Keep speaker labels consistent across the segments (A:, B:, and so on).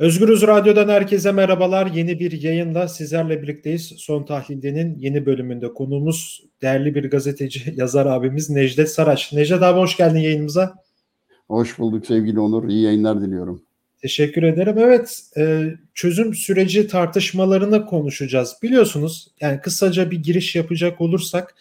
A: Özgürüz Radyo'dan herkese merhabalar. Yeni bir yayında sizlerle birlikteyiz. Son Tahlilde'nin yeni bölümünde konuğumuz değerli bir gazeteci, yazar abimiz Necdet Saraç. Necdet abi hoş geldin yayınımıza.
B: Hoş bulduk sevgili Onur. İyi yayınlar diliyorum.
A: Teşekkür ederim. Evet, e, çözüm süreci tartışmalarını konuşacağız. Biliyorsunuz, yani kısaca bir giriş yapacak olursak,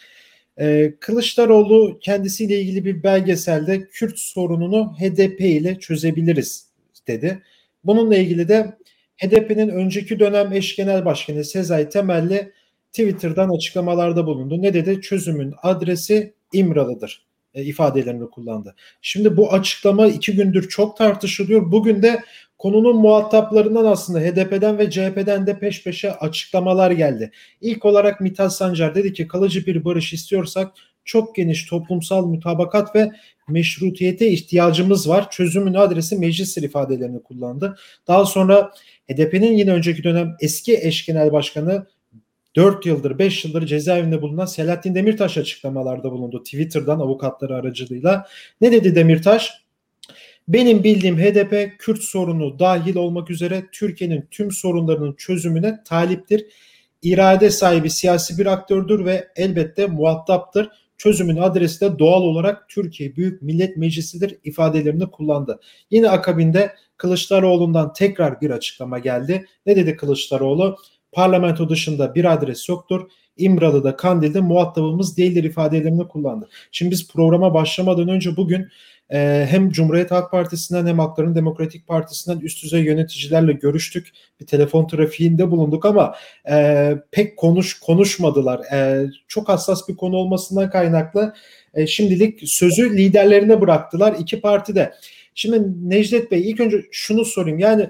A: e, Kılıçdaroğlu kendisiyle ilgili bir belgeselde Kürt sorununu HDP ile çözebiliriz dedi. Bununla ilgili de HDP'nin önceki dönem eş genel başkanı Sezai Temelli Twitter'dan açıklamalarda bulundu. Ne dedi? Çözümün adresi İmralı'dır e, ifadelerini kullandı. Şimdi bu açıklama iki gündür çok tartışılıyor. Bugün de konunun muhataplarından aslında HDP'den ve CHP'den de peş peşe açıklamalar geldi. İlk olarak Mithat Sancar dedi ki kalıcı bir barış istiyorsak çok geniş toplumsal mutabakat ve meşrutiyete ihtiyacımız var. Çözümün adresi meclistir ifadelerini kullandı. Daha sonra HDP'nin yine önceki dönem eski eş genel başkanı 4 yıldır 5 yıldır cezaevinde bulunan Selahattin Demirtaş açıklamalarda bulundu Twitter'dan avukatları aracılığıyla. Ne dedi Demirtaş? Benim bildiğim HDP Kürt sorunu dahil olmak üzere Türkiye'nin tüm sorunlarının çözümüne taliptir. İrade sahibi siyasi bir aktördür ve elbette muhataptır çözümün adresi de doğal olarak Türkiye Büyük Millet Meclisi'dir ifadelerini kullandı. Yine akabinde Kılıçdaroğlu'ndan tekrar bir açıklama geldi. Ne dedi Kılıçdaroğlu? Parlamento dışında bir adres yoktur. İmralı'da, Kandil'de muhatabımız değildir ifadelerini kullandı. Şimdi biz programa başlamadan önce bugün e, hem Cumhuriyet Halk Partisi'nden hem Halkların Demokratik Partisi'nden üst düzey yöneticilerle görüştük. Bir telefon trafiğinde bulunduk ama e, pek konuş konuşmadılar. E, çok hassas bir konu olmasından kaynaklı e, şimdilik sözü liderlerine bıraktılar iki parti de. Şimdi Necdet Bey ilk önce şunu sorayım. Yani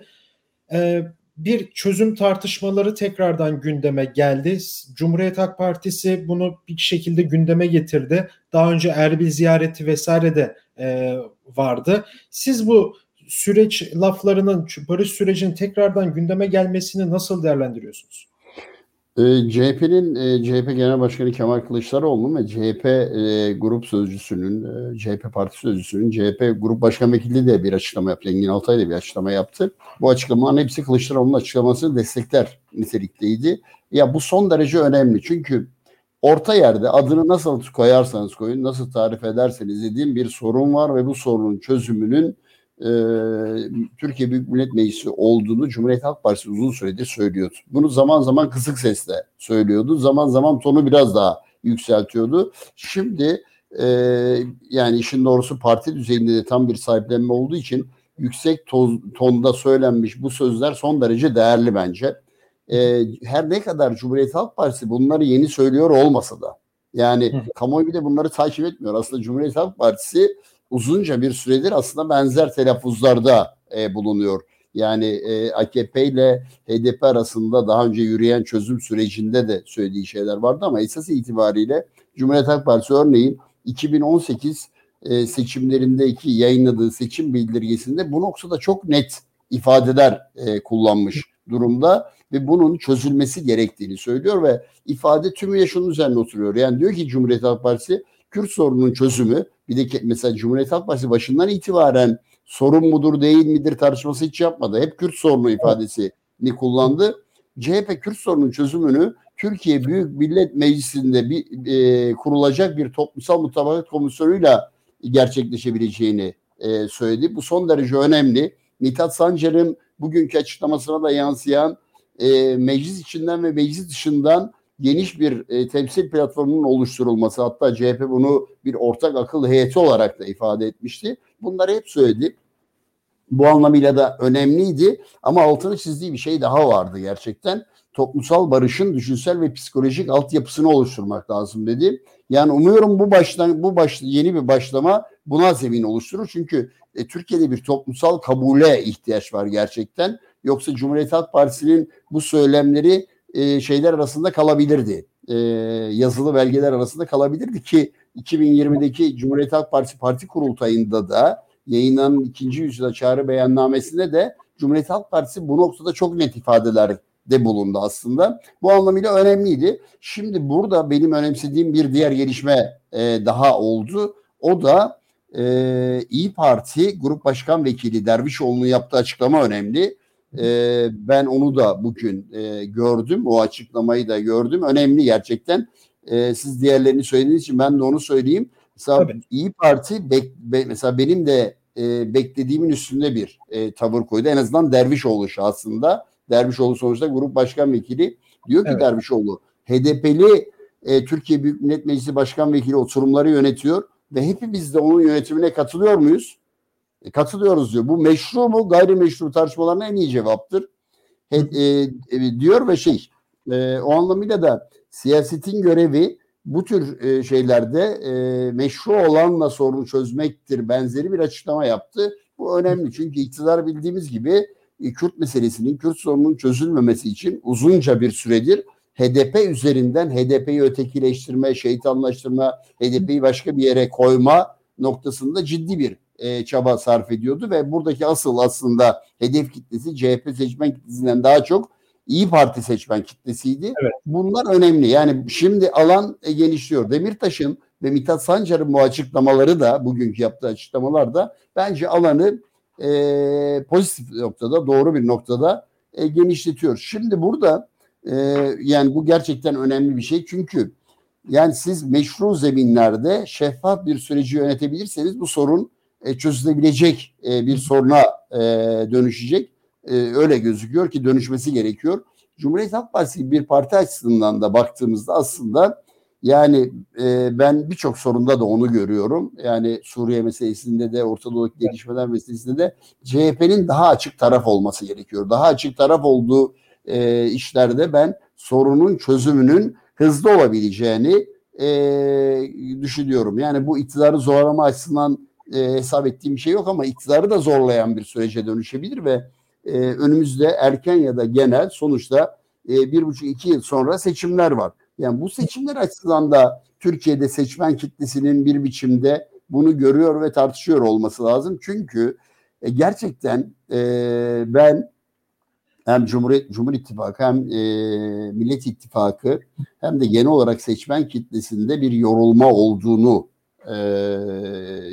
A: e, bir çözüm tartışmaları tekrardan gündeme geldi. Cumhuriyet Halk Partisi bunu bir şekilde gündeme getirdi. Daha önce Erbil ziyareti vesaire de e, vardı. Siz bu süreç laflarının, barış sürecinin tekrardan gündeme gelmesini nasıl değerlendiriyorsunuz?
B: Ee, CHP'nin e, CHP Genel Başkanı Kemal Kılıçdaroğlu ve CHP e, grup sözcüsünün, e, CHP parti sözcüsünün, CHP grup başkan vekili de bir açıklama yaptı. Engin Altay da bir açıklama yaptı. Bu açıklamaların hepsi Kılıçdaroğlu'nun açıklamasını destekler nitelikteydi. Ya bu son derece önemli. Çünkü orta yerde adını nasıl koyarsanız koyun, nasıl tarif ederseniz dediğim bir sorun var ve bu sorunun çözümünün e, Türkiye Büyük Millet Meclisi olduğunu Cumhuriyet Halk Partisi uzun süredir söylüyordu. Bunu zaman zaman kısık sesle söylüyordu. Zaman zaman tonu biraz daha yükseltiyordu. Şimdi e, yani işin doğrusu parti düzeyinde de tam bir sahiplenme olduğu için yüksek toz, tonda söylenmiş bu sözler son derece değerli bence. E, her ne kadar Cumhuriyet Halk Partisi bunları yeni söylüyor olmasa da yani kamuoyu bir de bunları takip etmiyor. Aslında Cumhuriyet Halk Partisi uzunca bir süredir aslında benzer telaffuzlarda e, bulunuyor. Yani e, AKP ile HDP arasında daha önce yürüyen çözüm sürecinde de söylediği şeyler vardı ama esas itibariyle Cumhuriyet Halk Partisi örneğin 2018 e, seçimlerindeki yayınladığı seçim bildirgesinde bu noktada çok net ifadeler e, kullanmış durumda ve bunun çözülmesi gerektiğini söylüyor ve ifade tümüyle şunun üzerine oturuyor. Yani diyor ki Cumhuriyet Halk Partisi Kürt sorunun çözümü bir de mesela Cumhuriyet Halk Partisi başından itibaren sorun mudur değil midir tartışması hiç yapmadı. Hep Kürt sorunu ifadesini kullandı. CHP Kürt sorunun çözümünü Türkiye Büyük Millet Meclisi'nde bir e, kurulacak bir toplumsal mutabakat komisyonuyla gerçekleşebileceğini e, söyledi. Bu son derece önemli. Mithat Sancar'ın bugünkü açıklamasına da yansıyan e, meclis içinden ve meclis dışından geniş bir e, temsil platformunun oluşturulması hatta CHP bunu bir ortak akıl heyeti olarak da ifade etmişti. Bunları hep söyledi. Bu anlamıyla da önemliydi ama altını çizdiği bir şey daha vardı gerçekten. Toplumsal barışın düşünsel ve psikolojik altyapısını oluşturmak lazım dedi. Yani umuyorum bu baştan bu baş yeni bir başlama buna zemin oluşturur. Çünkü e, Türkiye'de bir toplumsal kabule ihtiyaç var gerçekten. Yoksa Cumhuriyet Halk Partisi'nin bu söylemleri e, şeyler arasında kalabilirdi. E, yazılı belgeler arasında kalabilirdi ki 2020'deki Cumhuriyet Halk Partisi Parti Kurultayı'nda da yayınlanan ikinci yüzyıla çağrı beyannamesinde de Cumhuriyet Halk Partisi bu noktada çok net ifadeler de bulundu aslında. Bu anlamıyla önemliydi. Şimdi burada benim önemsediğim bir diğer gelişme e, daha oldu. O da e, İyi Parti Grup Başkan Vekili Dervişoğlu'nun yaptığı açıklama önemli. E, ben onu da bugün e, gördüm. O açıklamayı da gördüm. Önemli gerçekten. E, siz diğerlerini söylediğiniz için ben de onu söyleyeyim. Mesela Tabii. İyi Parti bek, be, mesela benim de e, beklediğimin üstünde bir e, tavır koydu. En azından Dervişoğlu şahsında. Dervişoğlu sonuçta grup başkan vekili. Diyor ki evet. Dervişoğlu HDP'li e, Türkiye Büyük Millet Meclisi Başkan Vekili oturumları yönetiyor ve hepimiz de onun yönetimine katılıyor muyuz? E, katılıyoruz diyor. Bu meşru mu gayrimeşru tartışmalarına en iyi cevaptır. He, e, e, diyor ve şey e, o anlamıyla da siyasetin görevi bu tür e, şeylerde e, meşru olanla sorunu çözmektir benzeri bir açıklama yaptı. Bu önemli çünkü iktidar bildiğimiz gibi e, Kürt meselesinin, Kürt sorununun çözülmemesi için uzunca bir süredir HDP üzerinden HDP'yi ötekileştirme, şeytanlaştırma, HDP'yi başka bir yere koyma noktasında ciddi bir e, çaba sarf ediyordu ve buradaki asıl aslında hedef kitlesi CHP seçmen kitlesinden daha çok İyi Parti seçmen kitlesiydi. Evet. Bunlar önemli. Yani şimdi alan e, genişliyor. Demirtaş'ın ve Mithat Sancar'ın bu açıklamaları da bugünkü yaptığı açıklamalar da bence alanı e, pozitif noktada, doğru bir noktada e, genişletiyor. Şimdi burada e, yani bu gerçekten önemli bir şey çünkü yani siz meşru zeminlerde şeffaf bir süreci yönetebilirseniz bu sorun e, çözülebilecek e, bir soruna e, dönüşecek. E, öyle gözüküyor ki dönüşmesi gerekiyor. Cumhuriyet Halk Partisi bir parti açısından da baktığımızda aslında yani e, ben birçok sorunda da onu görüyorum. Yani Suriye meselesinde de Orta Doğu'daki gelişmeler meselesinde de CHP'nin daha açık taraf olması gerekiyor. Daha açık taraf olduğu e, işlerde ben sorunun çözümünün hızlı olabileceğini e, düşünüyorum. Yani bu iktidarı zorlama açısından e, hesap ettiğim bir şey yok ama iktidarı da zorlayan bir sürece dönüşebilir ve e, önümüzde erken ya da genel sonuçta e, bir buçuk iki yıl sonra seçimler var. Yani bu seçimler açısından da Türkiye'de seçmen kitlesinin bir biçimde bunu görüyor ve tartışıyor olması lazım. Çünkü e, gerçekten e, ben hem Cumhuriyet Cumhur İttifakı hem e, Millet İttifakı hem de genel olarak seçmen kitlesinde bir yorulma olduğunu e,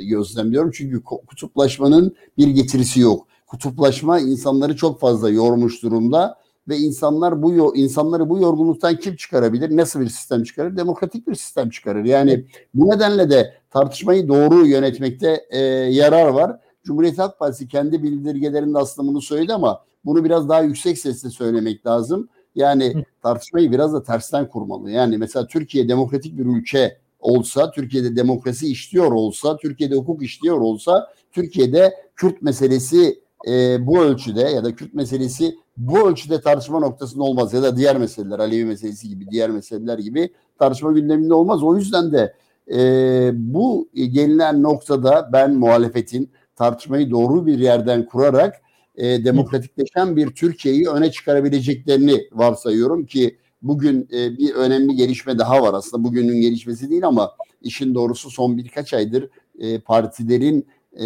B: gözlemliyorum. Çünkü kutuplaşmanın bir getirisi yok. Kutuplaşma insanları çok fazla yormuş durumda ve insanlar bu insanları bu yorgunluktan kim çıkarabilir? Nasıl bir sistem çıkarır? Demokratik bir sistem çıkarır. Yani bu nedenle de tartışmayı doğru yönetmekte e, yarar var. Cumhuriyet Halk Partisi kendi bildirgelerinde aslında bunu söyledi ama bunu biraz daha yüksek sesle söylemek lazım. Yani tartışmayı biraz da tersten kurmalı. Yani mesela Türkiye demokratik bir ülke olsa, Türkiye'de demokrasi işliyor olsa, Türkiye'de hukuk işliyor olsa, Türkiye'de Kürt meselesi e, bu ölçüde ya da Kürt meselesi bu ölçüde tartışma noktasında olmaz ya da diğer meseleler Alevi meselesi gibi diğer meseleler gibi tartışma gündeminde olmaz. O yüzden de e, bu gelinen noktada ben muhalefetin tartışmayı doğru bir yerden kurarak e, demokratikleşen bir Türkiye'yi öne çıkarabileceklerini varsayıyorum ki bugün e, bir önemli gelişme daha var aslında bugünün gelişmesi değil ama işin doğrusu son birkaç aydır e, partilerin e,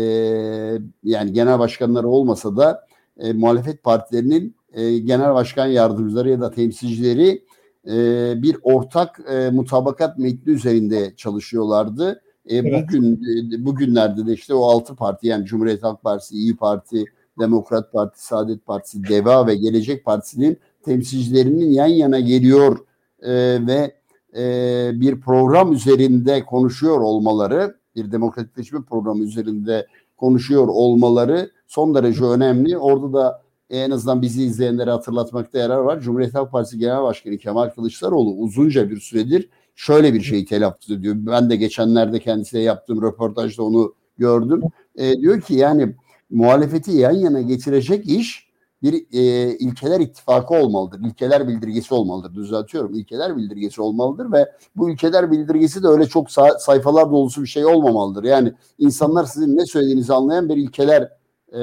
B: yani genel başkanları olmasa da e, muhalefet partilerinin e, genel başkan yardımcıları ya da temsilcileri e, bir ortak e, mutabakat metni üzerinde çalışıyorlardı. E, evet. Bugün e, bugünlerde de işte o altı parti yani Cumhuriyet Halk Partisi, İyi Parti, Demokrat Parti, Saadet Partisi, DEVA ve Gelecek Partisi'nin temsilcilerinin yan yana geliyor e, ve e, bir program üzerinde konuşuyor olmaları, bir demokratikleşme programı üzerinde konuşuyor olmaları son derece önemli. Orada da en azından bizi izleyenlere hatırlatmakta yarar var. Cumhuriyet Halk Partisi Genel Başkanı Kemal Kılıçdaroğlu uzunca bir süredir şöyle bir şeyi telaffuz ediyor. Ben de geçenlerde kendisiyle yaptığım röportajda onu gördüm. E, diyor ki yani muhalefeti yan yana getirecek iş bir e, ilkeler ittifakı olmalıdır. İlkeler bildirgesi olmalıdır. Düzeltiyorum. İlkeler bildirgesi olmalıdır ve bu ilkeler bildirgesi de öyle çok sa- sayfalar dolusu bir şey olmamalıdır. Yani insanlar sizin ne söylediğinizi anlayan bir ilkeler e,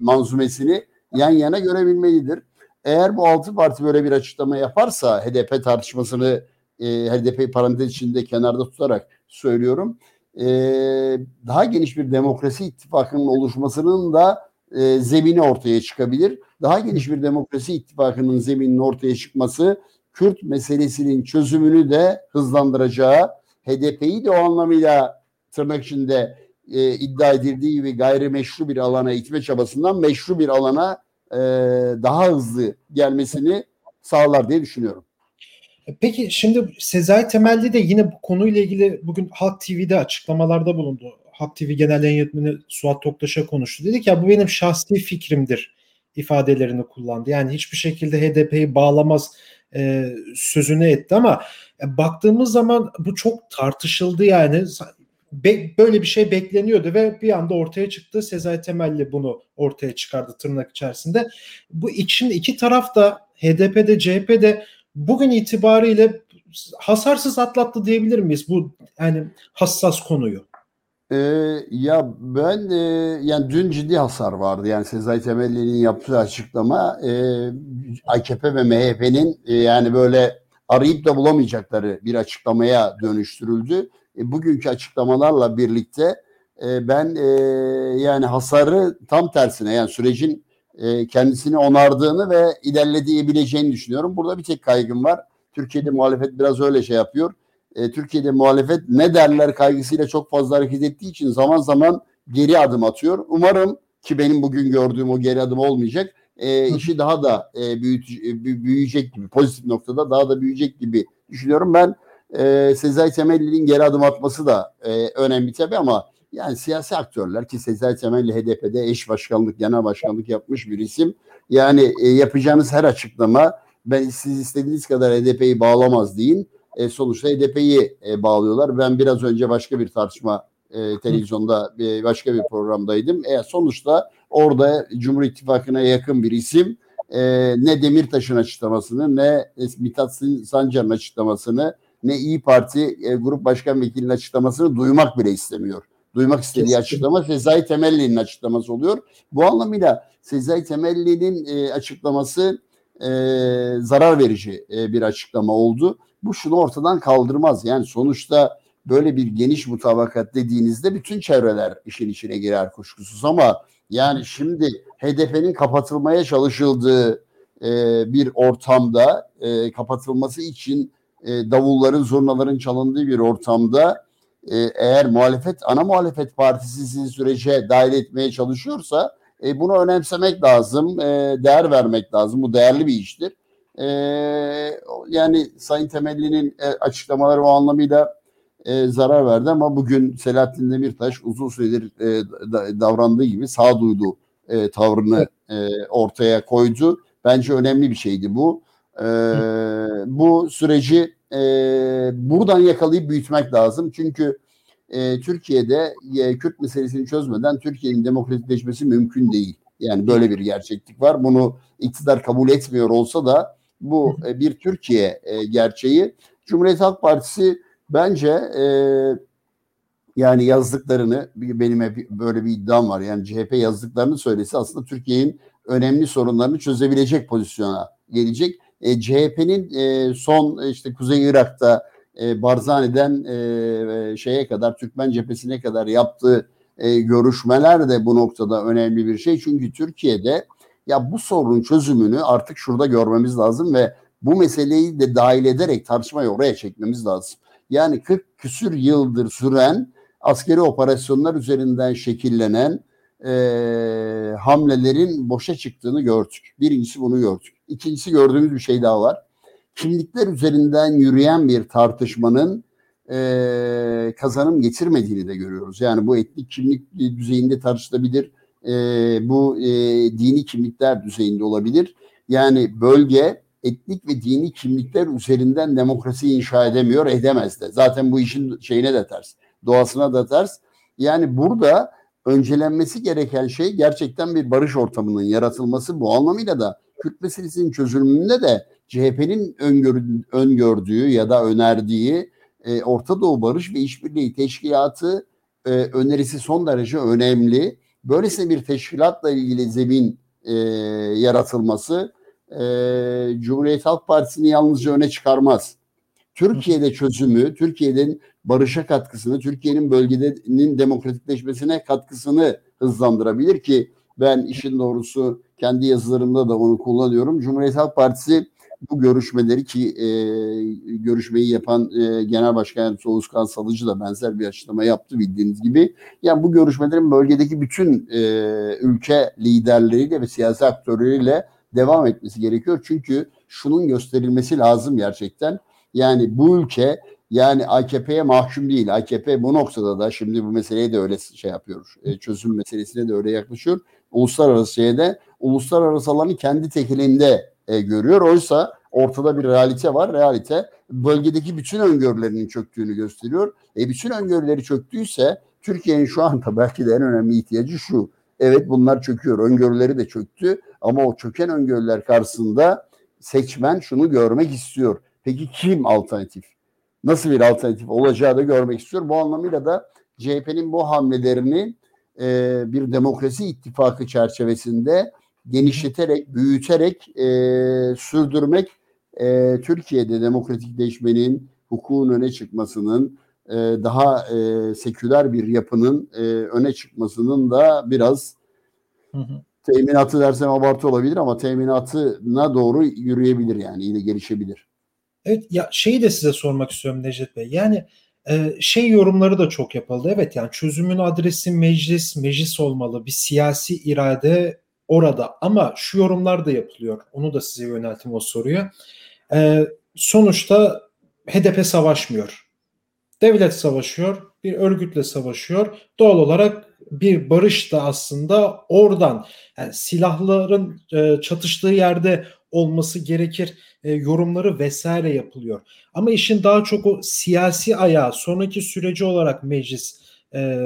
B: manzumesini yan yana görebilmelidir. Eğer bu altı parti böyle bir açıklama yaparsa HDP tartışmasını e, HDP parantez içinde kenarda tutarak söylüyorum. E, daha geniş bir demokrasi ittifakının oluşmasının da e, zemini ortaya çıkabilir. Daha geniş bir demokrasi ittifakının zemininin ortaya çıkması Kürt meselesinin çözümünü de hızlandıracağı, HDP'yi de o anlamıyla tırnak içinde e, iddia edildiği gibi gayrimeşru bir alana itme çabasından meşru bir alana e, daha hızlı gelmesini sağlar diye düşünüyorum.
A: Peki şimdi Sezai Temelli de yine bu konuyla ilgili bugün Halk TV'de açıklamalarda bulundu. Halk TV Genel Yayın Yönetmeni Suat Toktaş'a konuştu. Dedi ki ya bu benim şahsi fikrimdir ifadelerini kullandı. Yani hiçbir şekilde HDP'yi bağlamaz e, sözünü etti ama e, baktığımız zaman bu çok tartışıldı yani. Be, böyle bir şey bekleniyordu ve bir anda ortaya çıktı. Sezai Temelli bunu ortaya çıkardı tırnak içerisinde. Bu için iki taraf da HDP'de CHP'de bugün itibariyle hasarsız atlattı diyebilir miyiz bu yani hassas konuyu?
B: Ee, ya ben e, yani dün ciddi hasar vardı. Yani Sezai Temelli'nin yaptığı açıklama e, AKP ve MHP'nin e, yani böyle arayıp da bulamayacakları bir açıklamaya dönüştürüldü. E, bugünkü açıklamalarla birlikte e, ben e, yani hasarı tam tersine yani sürecin e, kendisini onardığını ve ilerleyebileceğini düşünüyorum. Burada bir tek kaygım var. Türkiye'de muhalefet biraz öyle şey yapıyor. E, Türkiye'de muhalefet ne derler kaygısıyla çok fazla hareket ettiği için zaman zaman geri adım atıyor. Umarım ki benim bugün gördüğüm o geri adım olmayacak. E, işi daha da e, büyüt, e, büyüyecek gibi pozitif noktada daha da büyüyecek gibi düşünüyorum. Ben e, Sezai Temelli'nin geri adım atması da e, önemli tabii ama yani siyasi aktörler ki Sezai Temelli HDP'de eş başkanlık, genel başkanlık yapmış bir isim. Yani e, yapacağınız her açıklama ben siz istediğiniz kadar HDP'yi bağlamaz deyin. E, sonuçta HDP'yi e, bağlıyorlar. Ben biraz önce başka bir tartışma e, televizyonda e, başka bir programdaydım. E, sonuçta orada Cumhur İttifakı'na yakın bir isim e, ne Demirtaş'ın açıklamasını ne Mithat Sancar'ın açıklamasını ne İyi Parti e, Grup Başkan Vekili'nin açıklamasını duymak bile istemiyor. Duymak istediği Kesinlikle. açıklama Sezai Temelli'nin açıklaması oluyor. Bu anlamıyla Sezai Temelli'nin e, açıklaması e, zarar verici e, bir açıklama oldu. Bu şunu ortadan kaldırmaz. Yani sonuçta böyle bir geniş mutabakat dediğinizde bütün çevreler işin içine girer kuşkusuz ama yani şimdi HDP'nin kapatılmaya çalışıldığı e, bir ortamda e, kapatılması için e, davulların, zurnaların çalındığı bir ortamda e, eğer muhalefet, ana muhalefet partisi sizi sürece dahil etmeye çalışıyorsa e, bunu önemsemek lazım, e, değer vermek lazım. Bu değerli bir iştir. E, yani Sayın Temelli'nin e, açıklamaları o anlamıyla e, zarar verdi ama bugün Selahattin Demirtaş uzun süredir e, davrandığı gibi sağduyulu e, tavrını e, ortaya koydu. Bence önemli bir şeydi bu. E, bu süreci e, buradan yakalayıp büyütmek lazım. Çünkü e, Türkiye'de e, Kürt meselesini çözmeden Türkiye'nin demokratikleşmesi mümkün değil. Yani böyle bir gerçeklik var. Bunu iktidar kabul etmiyor olsa da bu e, bir Türkiye e, gerçeği. Cumhuriyet Halk Partisi bence e, yani yazdıklarını benim hep böyle bir iddiam var. Yani CHP yazdıklarını söylese aslında Türkiye'nin önemli sorunlarını çözebilecek pozisyona gelecek. E, CHP'nin e, son işte Kuzey Irak'ta e, Barzani'den e, şeye kadar Türkmen cephesine kadar yaptığı e, görüşmeler de bu noktada önemli bir şey. Çünkü Türkiye'de ya bu sorunun çözümünü artık şurada görmemiz lazım ve bu meseleyi de dahil ederek tartışmayı oraya çekmemiz lazım. Yani 40 küsür yıldır süren askeri operasyonlar üzerinden şekillenen e, hamlelerin boşa çıktığını gördük. Birincisi bunu gördük. İkincisi gördüğümüz bir şey daha var. Kimlikler üzerinden yürüyen bir tartışmanın e, kazanım getirmediğini de görüyoruz. Yani bu etnik kimlik düzeyinde tartışılabilir, e, bu e, dini kimlikler düzeyinde olabilir. Yani bölge etnik ve dini kimlikler üzerinden demokrasi inşa edemiyor, edemez de. Zaten bu işin şeyine de ters, doğasına da ters. Yani burada öncelenmesi gereken şey gerçekten bir barış ortamının yaratılması. Bu anlamıyla da Kürt meselesinin çözülümünde de CHP'nin öngör, öngördüğü ya da önerdiği e, Orta Doğu Barış ve İşbirliği Teşkilatı e, önerisi son derece önemli. Böylesine bir teşkilatla ilgili zemin e, yaratılması e, Cumhuriyet Halk Partisi'ni yalnızca öne çıkarmaz. Türkiye'de çözümü, Türkiye'nin barışa katkısını, Türkiye'nin bölgenin demokratikleşmesine katkısını hızlandırabilir ki ben işin doğrusu kendi yazılarımda da onu kullanıyorum. Cumhuriyet Halk Partisi bu görüşmeleri ki e, görüşmeyi yapan e, Genel Başkan Oğuzkan Salıcı da benzer bir açıklama yaptı bildiğiniz gibi. Yani bu görüşmelerin bölgedeki bütün e, ülke liderleriyle ve siyasi aktörleriyle devam etmesi gerekiyor. Çünkü şunun gösterilmesi lazım gerçekten. Yani bu ülke yani AKP'ye mahkum değil. AKP bu noktada da şimdi bu meseleye de öyle şey yapıyor. E, çözüm meselesine de öyle yaklaşıyor. Uluslararası şeyde uluslararası alanı kendi tekelinde e, görüyor. Oysa ortada bir realite var. Realite bölgedeki bütün öngörülerinin çöktüğünü gösteriyor. E bütün öngörüleri çöktüyse Türkiye'nin şu anda belki de en önemli ihtiyacı şu. Evet bunlar çöküyor. Öngörüleri de çöktü ama o çöken öngörüler karşısında seçmen şunu görmek istiyor. Peki kim alternatif? Nasıl bir alternatif olacağı da görmek istiyor. Bu anlamıyla da CHP'nin bu hamlelerini e, bir demokrasi ittifakı çerçevesinde genişleterek, büyüterek e, sürdürmek e, Türkiye'de demokratikleşmenin, hukukun öne çıkmasının, e, daha e, seküler bir yapının e, öne çıkmasının da biraz hı hı. teminatı dersem abartı olabilir ama teminatına doğru yürüyebilir yani yine gelişebilir.
A: Evet ya şeyi de size sormak istiyorum Necdet Bey. Yani e, şey yorumları da çok yapıldı. Evet yani çözümün adresi meclis, meclis olmalı. Bir siyasi irade orada ama şu yorumlar da yapılıyor. Onu da size yöneltim o soruyu. E, sonuçta HDP savaşmıyor. Devlet savaşıyor, bir örgütle savaşıyor. Doğal olarak bir barış da aslında oradan yani silahların e, çatıştığı yerde olması gerekir e, yorumları vesaire yapılıyor. Ama işin daha çok o siyasi ayağı sonraki süreci olarak meclis e,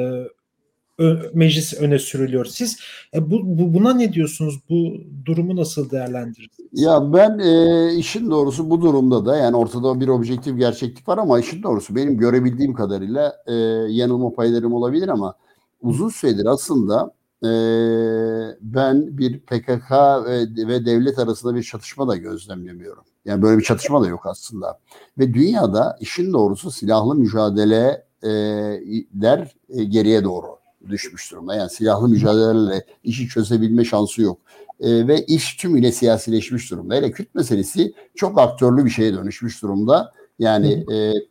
A: meclis öne sürülüyor. Siz e, bu, bu buna ne diyorsunuz? Bu durumu nasıl değerlendirirsiniz?
B: Ya ben e, işin doğrusu bu durumda da yani ortada bir objektif gerçeklik var ama işin doğrusu benim görebildiğim kadarıyla e, yanılma paylarım olabilir ama uzun süredir aslında e, ben bir PKK ve, ve devlet arasında bir çatışma da gözlemlemiyorum. Yani böyle bir çatışma da yok aslında. Ve dünyada işin doğrusu silahlı mücadeleler e, geriye doğru düşmüş durumda. Yani silahlı mücadelelerle işi çözebilme şansı yok. E, ve iş tümüyle siyasileşmiş durumda. Hele Kürt meselesi çok aktörlü bir şeye dönüşmüş durumda. Yani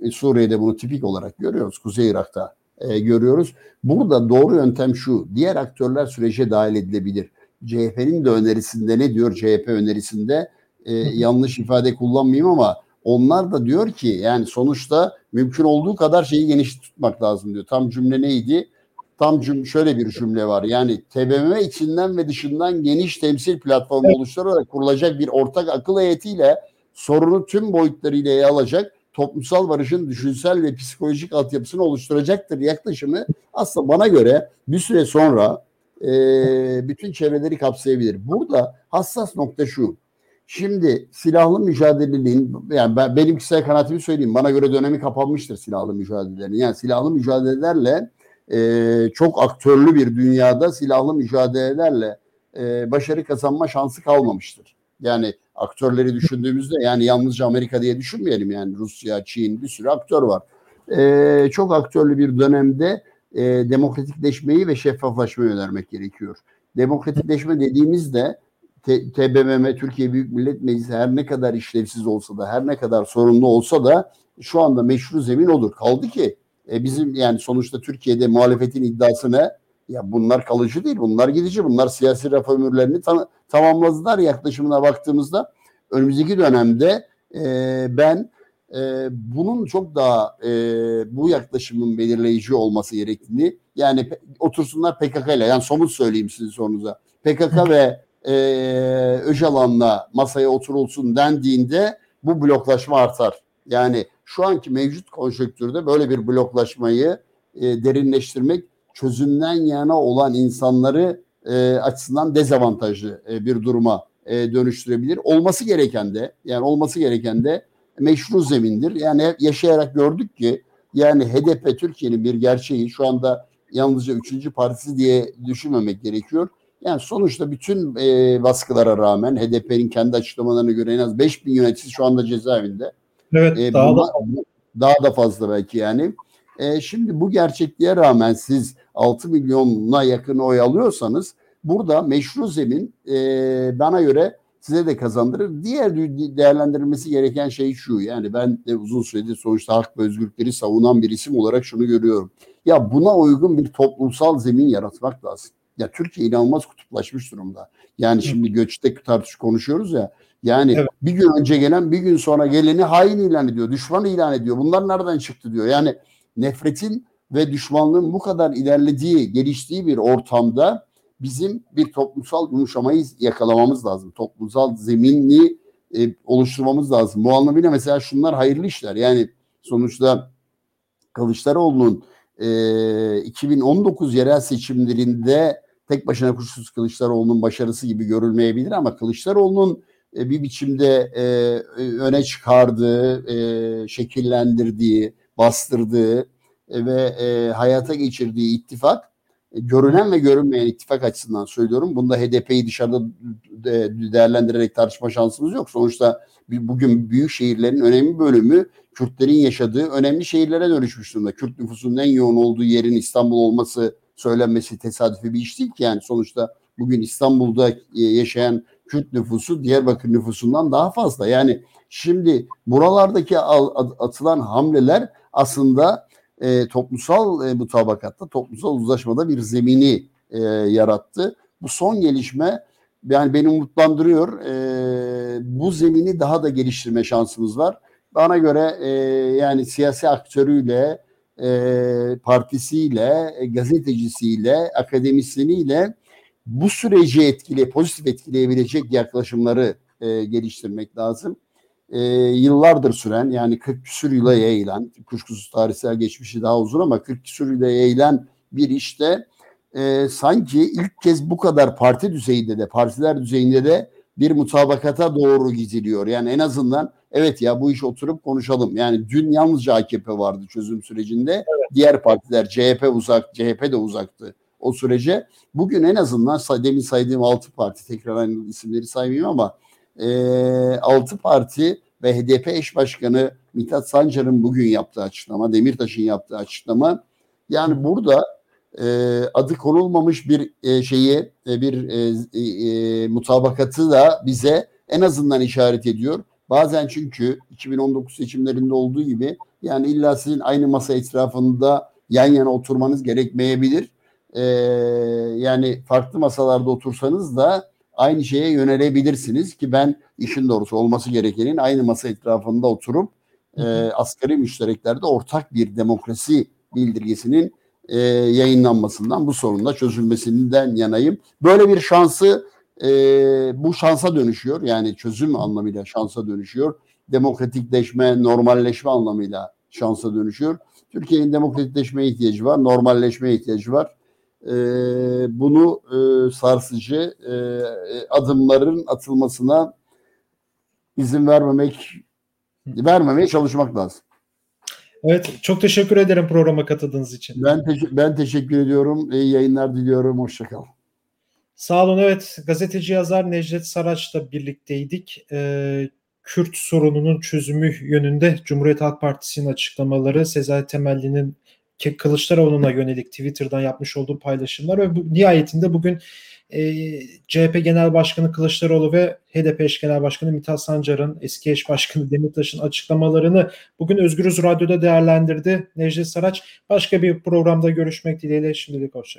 B: e, Suriye'de bunu tipik olarak görüyoruz. Kuzey Irak'ta e, görüyoruz. Burada doğru yöntem şu. Diğer aktörler sürece dahil edilebilir. CHP'nin de önerisinde ne diyor CHP önerisinde? E, yanlış ifade kullanmayayım ama onlar da diyor ki yani sonuçta mümkün olduğu kadar şeyi geniş tutmak lazım diyor. Tam cümle neydi? Tam cümle şöyle bir cümle var. Yani TBMM içinden ve dışından geniş temsil platformu evet. oluşturarak kurulacak bir ortak akıl heyetiyle sorunu tüm boyutlarıyla ele alacak toplumsal barışın düşünsel ve psikolojik altyapısını oluşturacaktır yaklaşımı aslında bana göre bir süre sonra e, bütün çevreleri kapsayabilir. Burada hassas nokta şu. Şimdi silahlı mücadelenin yani ben, benim kişisel kanaatimi söyleyeyim. Bana göre dönemi kapanmıştır silahlı mücadelelerin. Yani silahlı mücadelelerle e, çok aktörlü bir dünyada silahlı mücadelelerle e, başarı kazanma şansı kalmamıştır. Yani aktörleri düşündüğümüzde yani yalnızca Amerika diye düşünmeyelim yani Rusya, Çin bir sürü aktör var. Ee, çok aktörlü bir dönemde e, demokratikleşmeyi ve şeffaflaşmayı önermek gerekiyor. Demokratikleşme dediğimizde TBMM Türkiye Büyük Millet Meclisi her ne kadar işlevsiz olsa da her ne kadar sorunlu olsa da şu anda meşru zemin olur. Kaldı ki e, bizim yani sonuçta Türkiye'de muhalefetin iddiası ne? Ya bunlar kalıcı değil, bunlar gidici, bunlar siyasi reformürlerini tam, tamamladılar yaklaşımına baktığımızda. Önümüzdeki dönemde e, ben e, bunun çok daha e, bu yaklaşımın belirleyici olması gerektiğini yani otursunlar PKK ile yani somut söyleyeyim sizin sorunuza. PKK ve e, Öcalan'la masaya oturulsun dendiğinde bu bloklaşma artar. Yani şu anki mevcut konjonktürde böyle bir bloklaşmayı e, derinleştirmek çözümden yana olan insanları e, açısından dezavantajlı e, bir duruma e, dönüştürebilir. Olması gereken de yani olması gereken de meşru zemindir. Yani yaşayarak gördük ki yani HDP Türkiye'nin bir gerçeği şu anda yalnızca üçüncü partisi diye düşünmemek gerekiyor. Yani sonuçta bütün e, baskılara rağmen HDP'nin kendi açıklamalarına göre en az 5 bin yöneticisi şu anda cezaevinde.
A: Evet e, daha, buna, da.
B: daha da fazla belki yani. E, şimdi bu gerçekliğe rağmen siz 6 milyona yakın oy alıyorsanız burada meşru zemin e, bana göre size de kazandırır. Diğer değerlendirilmesi gereken şey şu. Yani ben de uzun süredir sonuçta hak ve özgürlükleri savunan bir isim olarak şunu görüyorum. Ya buna uygun bir toplumsal zemin yaratmak lazım. Ya Türkiye inanılmaz kutuplaşmış durumda. Yani şimdi göçte tartış konuşuyoruz ya. Yani evet. bir gün önce gelen bir gün sonra geleni hain ilan ediyor, düşman ilan ediyor. Bunlar nereden çıktı diyor. Yani nefretin ve düşmanlığın bu kadar ilerlediği, geliştiği bir ortamda bizim bir toplumsal yumuşamayı yakalamamız lazım. Toplumsal zeminli e, oluşturmamız lazım. Bu anlamıyla mesela şunlar hayırlı işler. Yani sonuçta Kılıçdaroğlu'nun e, 2019 yerel seçimlerinde tek başına kuşsuz Kılıçdaroğlu'nun başarısı gibi görülmeyebilir ama Kılıçdaroğlu'nun e, bir biçimde e, öne çıkardığı, e, şekillendirdiği, bastırdığı e, ve e, hayata geçirdiği ittifak e, görünen ve görünmeyen ittifak açısından söylüyorum. Bunda HDP'yi dışarıda değerlendirerek tartışma şansımız yok. Sonuçta bugün büyük şehirlerin önemli bölümü Kürtlerin yaşadığı önemli şehirlere dönüşmüş durumda. Kürt nüfusunun en yoğun olduğu yerin İstanbul olması söylenmesi tesadüfi bir iş değil ki yani sonuçta bugün İstanbul'da yaşayan Kürt nüfusu Diyarbakır nüfusundan daha fazla. Yani şimdi buralardaki atılan hamleler aslında e, toplumsal e, mutabakatta, toplumsal uzlaşmada bir zemini e, yarattı. Bu son gelişme yani beni umutlandırıyor. E, bu zemini daha da geliştirme şansımız var. Bana göre e, yani siyasi aktörüyle, e, partisiyle, e, gazetecisiyle, akademisyeniyle bu süreci etkile, pozitif etkileyebilecek yaklaşımları e, geliştirmek lazım. E, yıllardır süren yani 40 küsür yıla yayılan, kuşkusuz tarihsel geçmişi daha uzun ama 40 küsür yıla yayılan bir işte e, sanki ilk kez bu kadar parti düzeyinde de, partiler düzeyinde de bir mutabakata doğru gidiliyor. Yani en azından evet ya bu iş oturup konuşalım. Yani dün yalnızca AKP vardı çözüm sürecinde. Evet. Diğer partiler CHP uzak, CHP de uzaktı o sürece. Bugün en azından demin saydığım altı parti tekrar aynı isimleri saymayayım ama e, altı parti ve HDP eş başkanı Mithat Sancar'ın bugün yaptığı açıklama, Demirtaş'ın yaptığı açıklama yani burada e, adı konulmamış bir e, şeyi, e, bir e, e, mutabakatı da bize en azından işaret ediyor. Bazen çünkü 2019 seçimlerinde olduğu gibi yani illa sizin aynı masa etrafında yan yana oturmanız gerekmeyebilir e, yani farklı masalarda otursanız da aynı şeye yönelebilirsiniz ki ben işin doğrusu olması gerekenin aynı masa etrafında oturup e, asgari müştereklerde ortak bir demokrasi bildirgesinin e, yayınlanmasından bu sorunla çözülmesinden yanayım. Böyle bir şansı e, bu şansa dönüşüyor yani çözüm anlamıyla şansa dönüşüyor. Demokratikleşme, normalleşme anlamıyla şansa dönüşüyor. Türkiye'nin demokratikleşmeye ihtiyacı var, normalleşmeye ihtiyacı var e, bunu e, sarsıcı e, adımların atılmasına izin vermemek vermemeye çalışmak lazım.
A: Evet, çok teşekkür ederim programa katıldığınız için.
B: Ben te- ben teşekkür ediyorum. İyi yayınlar diliyorum. Hoşçakal.
A: Sağ olun. Evet, gazeteci yazar Necdet Saraç'la birlikteydik. Ee, Kürt sorununun çözümü yönünde Cumhuriyet Halk Partisi'nin açıklamaları, Sezai Temelli'nin Kılıçdaroğlu'na yönelik Twitter'dan yapmış olduğu paylaşımlar ve bu, nihayetinde bugün e, CHP Genel Başkanı Kılıçdaroğlu ve HDP eş Genel Başkanı Mithat Sancar'ın eski eş başkanı Demirtaş'ın açıklamalarını bugün Özgürüz Radyo'da değerlendirdi Necdet Saraç. Başka bir programda görüşmek dileğiyle şimdilik hoşçakalın.